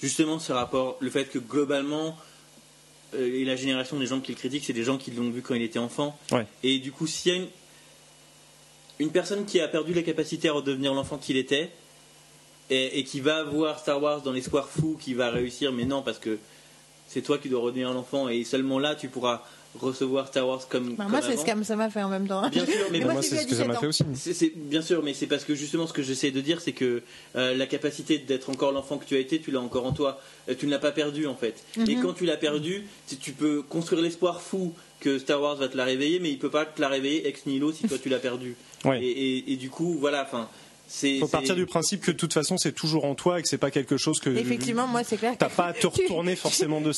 justement ce rapport, le fait que globalement, euh, et la génération des gens qui le critiquent, c'est des gens qui l'ont vu quand il était enfant. Et du coup, s'il y a une, une personne qui a perdu la capacité à redevenir l'enfant qu'il était, et, et, qui va voir Star Wars dans l'espoir fou qui va réussir, mais non, parce que c'est toi qui dois redevenir l'enfant, et seulement là, tu pourras recevoir Star Wars comme. Bah, moi, c'est ce que ça m'a fait en même temps. Bien sûr, mais, moi, c'est ce que ça m'a fait aussi. C'est, bien sûr, mais c'est parce que justement, ce que j'essaie de dire, c'est que euh, la capacité d'être encore l'enfant que tu as été, tu l'as encore en toi. Euh, tu ne l'as pas perdu, en fait. Et mhm. quand tu l'as perdu, tu peux construire l'espoir fou que Star Wars va te la réveiller, mais il peut pas te la réveiller ex nihilo si toi tu l'as perdu. Et, et, et, du coup, voilà, enfin il faut partir du principe que de toute façon c'est toujours en toi et que c'est pas quelque chose que effectivement moi c'est clair t'as pas à te retourner forcément de,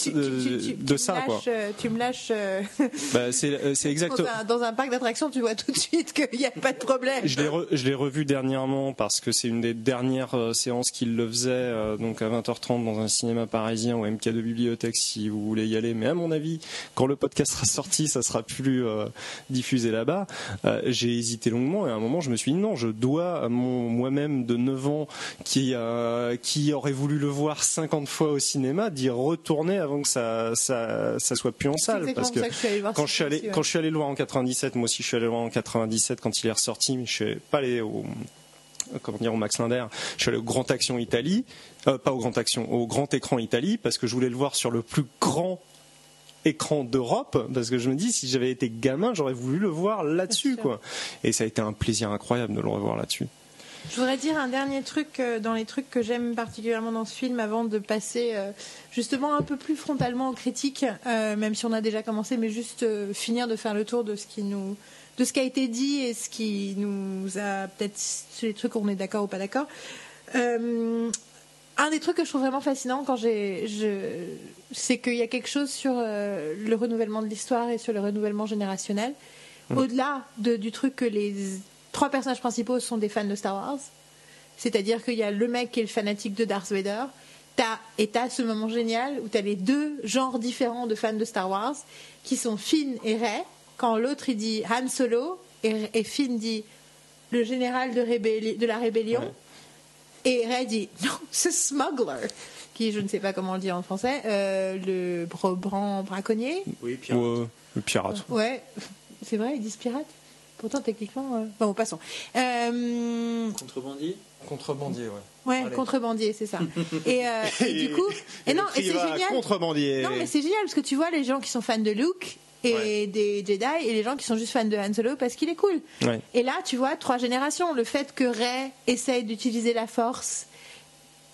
de, ça quoi. euh, tu me lâches euh, bah, c'est euh, exactement dans, un parc d'attractions tu vois tout de suite qu'il n'y a pas de problème. Je l'ai je l'ai revu dernièrement parce que c'est une des dernières séances qu'il le faisait donc à 20h30 dans un cinéma parisien au MK de bibliothèque si vous voulez y aller. Mais à mon avis quand le podcast sera sorti ça sera plus diffusé là-bas. J'ai hésité longuement et à un moment je me suis dit non je dois à mon moi-même de 9 ans qui, qui aurait voulu le voir 50 fois au cinéma d'y retourner avant que ça, ça, ça soit plus en salle. Parce que, quand, je suis allé, quand je suis allé le voir en 97, moi aussi je suis allé le voir en 97 quand il est ressorti, mais je suis pas allé au comment dire au Max Linder. Je suis allé au Grand Action Italie, euh, pas au Grand Action, au Grand Écran Italie parce que je voulais le voir sur le plus grand écran d'Europe parce que je me dis si j'avais été gamin j'aurais voulu le voir là-dessus quoi et ça a été un plaisir incroyable de le revoir là-dessus je voudrais dire un dernier truc euh, dans les trucs que j'aime particulièrement dans ce film avant de passer euh, justement un peu plus frontalement aux critiques, euh, même si on a déjà commencé, mais juste finir de faire le tour de ce qui nous de ce qui a été dit et ce qui nous a peut-être sur les trucs où on est d'accord ou pas d'accord. un des trucs que je trouve vraiment fascinant quand j'ai, c'est qu'il y a quelque chose sur le renouvellement de l'histoire et sur le renouvellement générationnel, mmh. au-delà du truc que les trois personnages principaux sont des fans de Star Wars. C'est-à-dire qu'il y a le mec qui est le fanatique de Darth Vader. As, et t'as ce moment génial où tu as les deux genres différents de fans de Star Wars qui sont Finn et Rey. Quand l'autre il dit Han Solo et, Finn dit le général de, la rébellion. Et Rey dit non, c'est Smuggler qui je ne sais pas comment le dire en français, euh, le bran braconnier. Oui, pirate. le pirate. Ouais, c'est vrai, ils disent pirate. Pourtant, techniquement. Euh... Bon, passons. Euh... Contrebandier Contrebandier, ouais. Ouais, contrebandier, c'est ça. et, euh, et, du coup, et, non, et c'est génial. Contrebandier. Non, mais c'est génial parce que tu vois les gens qui sont fans de Luke et des Jedi et les gens qui sont juste fans de Han Solo parce qu'il est cool. Et là, tu vois, trois générations. Le fait que Rey essaye d'utiliser la Force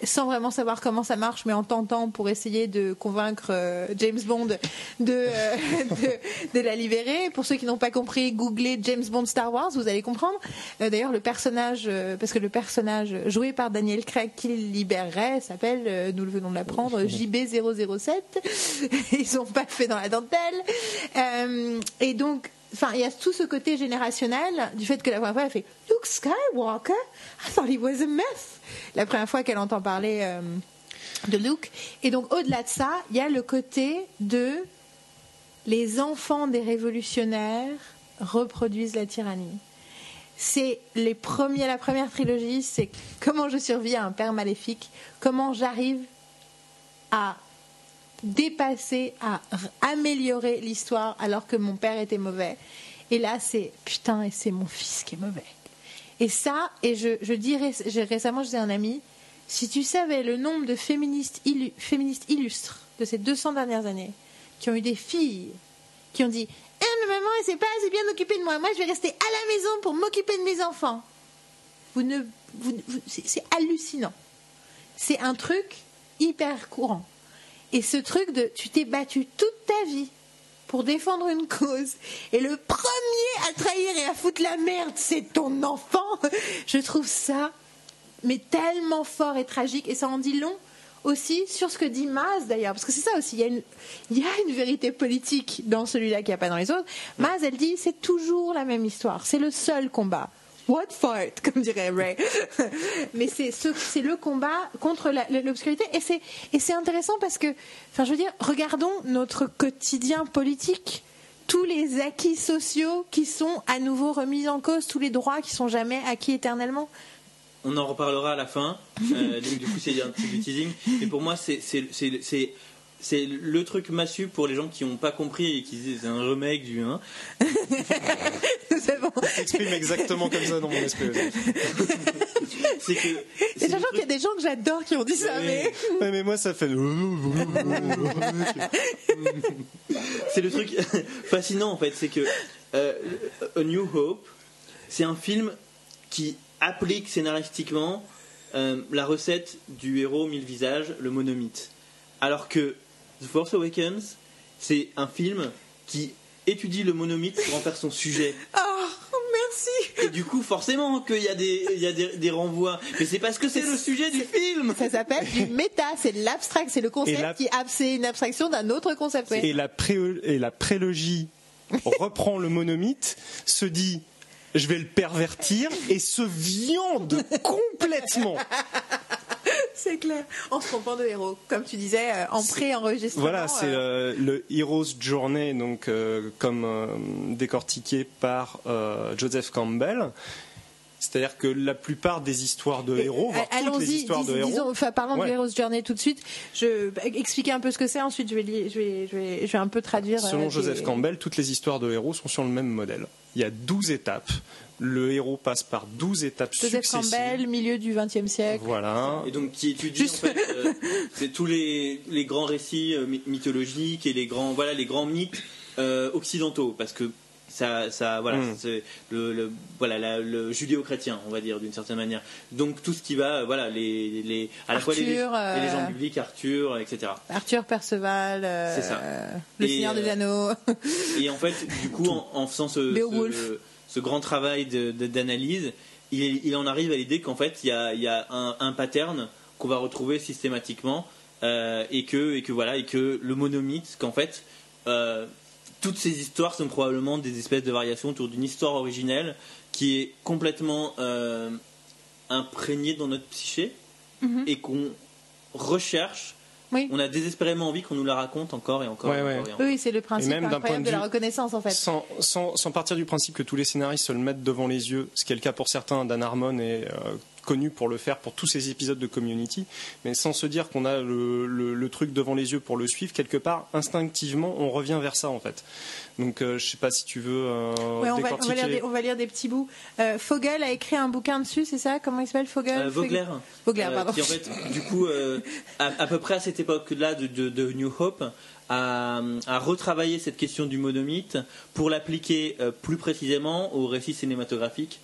sans vraiment savoir comment ça marche, mais en tentant pour essayer de convaincre euh, James Bond de, euh, de, de, la libérer. Pour ceux qui n'ont pas compris, googlez James Bond Star Wars, vous allez comprendre. Euh, d'ailleurs, le personnage, parce que le personnage joué par Daniel Craig qui libérerait s'appelle, nous le venons de l'apprendre, JB007. Ils ont pas fait dans la dentelle. et donc, enfin, il y a tout ce côté générationnel du fait que la première fois, elle fait Luke Skywalker, I thought he was a myth. La première fois qu'elle entend parler euh, de Luke. Et donc, au-delà de ça, il y a le côté de les enfants des révolutionnaires reproduisent la tyrannie. C'est les premiers, la première trilogie, c'est comment je survis à un père maléfique, comment j'arrive à dépasser, à améliorer l'histoire alors que mon père était mauvais. Et là, c'est putain, et c'est mon fils qui est mauvais. Et ça, et je, je dirais, récemment, je disais à un ami, si tu savais le nombre de féministes, féministes illustres de ces 200 dernières années qui ont eu des filles qui ont dit eh, mais maman, elle s'est pas assez bien occupée de moi. Moi, je vais rester à la maison pour m'occuper de mes enfants. Vous ne, c'est hallucinant. C'est un truc hyper courant. Et ce truc de tu t'es battu toute ta vie pour défendre une cause et le premier à trahir et à foutre la merde, c'est ton enfant. Je trouve ça mais tellement fort et tragique et ça en dit long aussi sur ce que dit Maz d'ailleurs parce que c'est ça aussi il y, a une, il y a une vérité politique dans celui-là qu'il n'y a pas dans les autres. Maz elle dit c'est toujours la même histoire, c'est le seul combat. What fight, comme dirait Ray. Mais c'est c'est le combat contre l'obscurité et c'est intéressant parce que, enfin, je veux dire, regardons notre quotidien politique tous les acquis sociaux qui sont à nouveau remis en cause, tous les droits qui sont jamais acquis éternellement. On en reparlera à la fin. Euh, du coup, c'est un petit du teasing. Et pour moi, c'est c'est le truc massu pour les gens qui n'ont pas compris et qui disent c'est un remake du 1. c'est bon. s'exprime exactement comme ça dans mon esprit. c'est que. Et sachant qu'il y a des gens que j'adore qui ont dit ça, mais. mais moi ça fait. c'est le truc fascinant en fait, c'est que euh, A New Hope, c'est un film qui applique scénaristiquement euh, la recette du héros mille visages, le monomythe. Alors que The Force Awakens, c'est un film qui étudie le monomythe pour en faire son sujet. Oh, merci. Et du coup, forcément qu'il y a des, il y a des, renvois. Mais c'est parce que c'est le sujet du film. Ça s'appelle du méta, c'est l'abstract, c'est le concept qui c'est une abstraction d'un autre concept. Et, la et la prélogie reprend le monomythe, se dit je vais le pervertir et se viande complètement. C'est clair. En se trompant de héros, comme tu disais, euh, en pré-enregistrement. Voilà, c'est euh. Euh, le Hero's Journey, donc comme décortiqué par Joseph Campbell. C'est-à-dire que la plupart des histoires de héros, voire toutes les histoires de héros. enfin, parlons de Hero's Journey tout de suite. Je bah, expliquer un peu ce que c'est. Ensuite, je vais, je vais, je vais, je vais un peu traduire. Selon Joseph Campbell, toutes les histoires de héros sont sur le même modèle. Il y a 12 étapes le héros passe par 12 étapes Joseph successives. Campbell, milieu du XXe siècle. Voilà. Et donc qui étudie en fait, euh, c'est tous les, les, grands récits euh, mythologiques et les grands voilà les grands mythes euh, occidentaux parce que ça, ça voilà hmm. c'est le, voilà le judéo-chrétien on va dire d'une certaine manière. Donc tout ce qui va voilà les, les à la fois les, légendes bibliques Arthur etc Arthur Perceval ça. le Seigneur des Anneaux. et en fait du coup en, faisant ce, ce ce grand travail d'analyse, il, en arrive à l'idée qu'en fait, il y a, un, pattern qu'on va retrouver systématiquement euh, et, que, et que voilà, et que le monomythe, qu'en fait, euh, toutes ces histoires sont probablement des espèces de variations autour d'une histoire originelle qui est complètement euh, imprégnée dans notre psyché mm-hmm. et qu'on recherche on a désespérément envie qu'on nous la raconte encore et encore. Oui, c'est le principe incroyable de, la reconnaissance en fait. Sans, partir du principe que tous les scénaristes se le mettent devant les yeux, ce qui est le cas pour certains, Dan Harmon et euh, connu pour le faire pour tous ces épisodes de Community, mais sans se dire qu'on a le, truc devant les yeux pour le suivre, quelque part, instinctivement, on revient vers ça en fait. Donc euh, je sais pas si tu veux. Euh, on, va, lire des, petits bouts. Euh, Fogel a écrit un bouquin dessus, c'est ça? Comment il s'appelle Fogel? Vogler. Vogler, pardon. Qui en fait, du coup, à, peu près à cette époque-là de, New Hope, à, retravailler cette question du monomythe pour l'appliquer plus précisément au récit cinématographique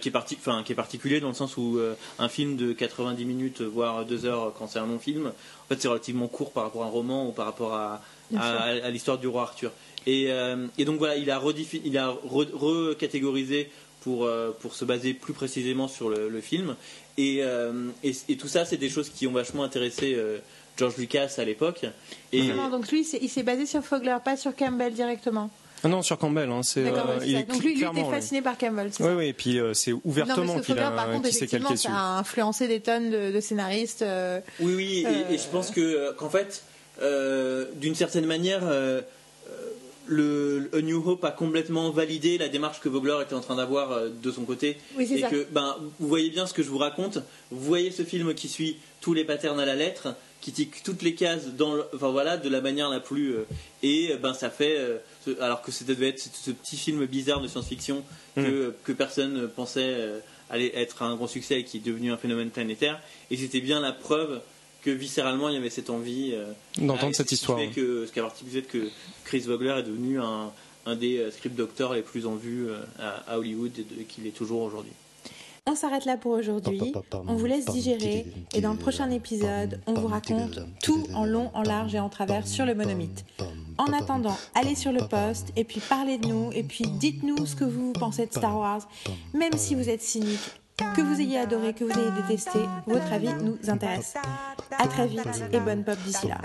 qui, est enfin, qui est particulier dans le sens où un film de 90 minutes, voire 2 heures quand c'est un long film, en fait c'est relativement court par rapport à un roman ou par rapport à, à, l'histoire du roi Arthur. Et, et, donc voilà, il a, il a recatégorisé pour, pour se baser plus précisément sur le, film. Et, et, tout ça, c'est des choses qui ont vachement intéressé George Lucas à l'époque. Et... donc lui, il s'est basé sur Fogler, pas sur Campbell directement. Ah non, sur Campbell. Hein, c'est, euh, il donc lui, il était fasciné par Campbell. Oui, oui, et puis euh, c'est ouvertement qu'il a, par contre, s'est calqué Ça a influencé des tonnes de, scénaristes. Euh, oui, oui, et, je pense que qu'en fait, d'une certaine manière, le A New Hope a complètement validé la démarche que Vogler était en train d'avoir de son côté. Oui, c'est et que, ben, vous voyez bien ce que je vous raconte. Vous voyez ce film qui suit tous les patterns à la lettre qui tique toutes les cases dans enfin voilà de la manière la plus euh, et ben ça fait euh, alors que c'était devait être ce petit film bizarre de science-fiction que, mm. que personne pensait euh, allait être un grand succès et qui est devenu un phénomène planétaire. Et c'était bien la preuve que viscéralement il y avait cette envie d'entendre cette histoire que, ce qui a participé que Chris Vogler est devenu un, un des script doctors les plus en vue à, Hollywood et qu'il est toujours aujourd'hui on s'arrête là pour aujourd'hui. On vous laisse digérer et dans le prochain épisode, on vous raconte tout en long, en large et en travers sur le monomythe. En attendant, allez sur le post et puis parlez de nous et puis dites-nous ce que vous pensez de Star Wars, même si vous êtes cynique. Que vous ayez adoré, que vous ayez détesté, votre avis nous intéresse. À très vite et bonne pop d'ici là.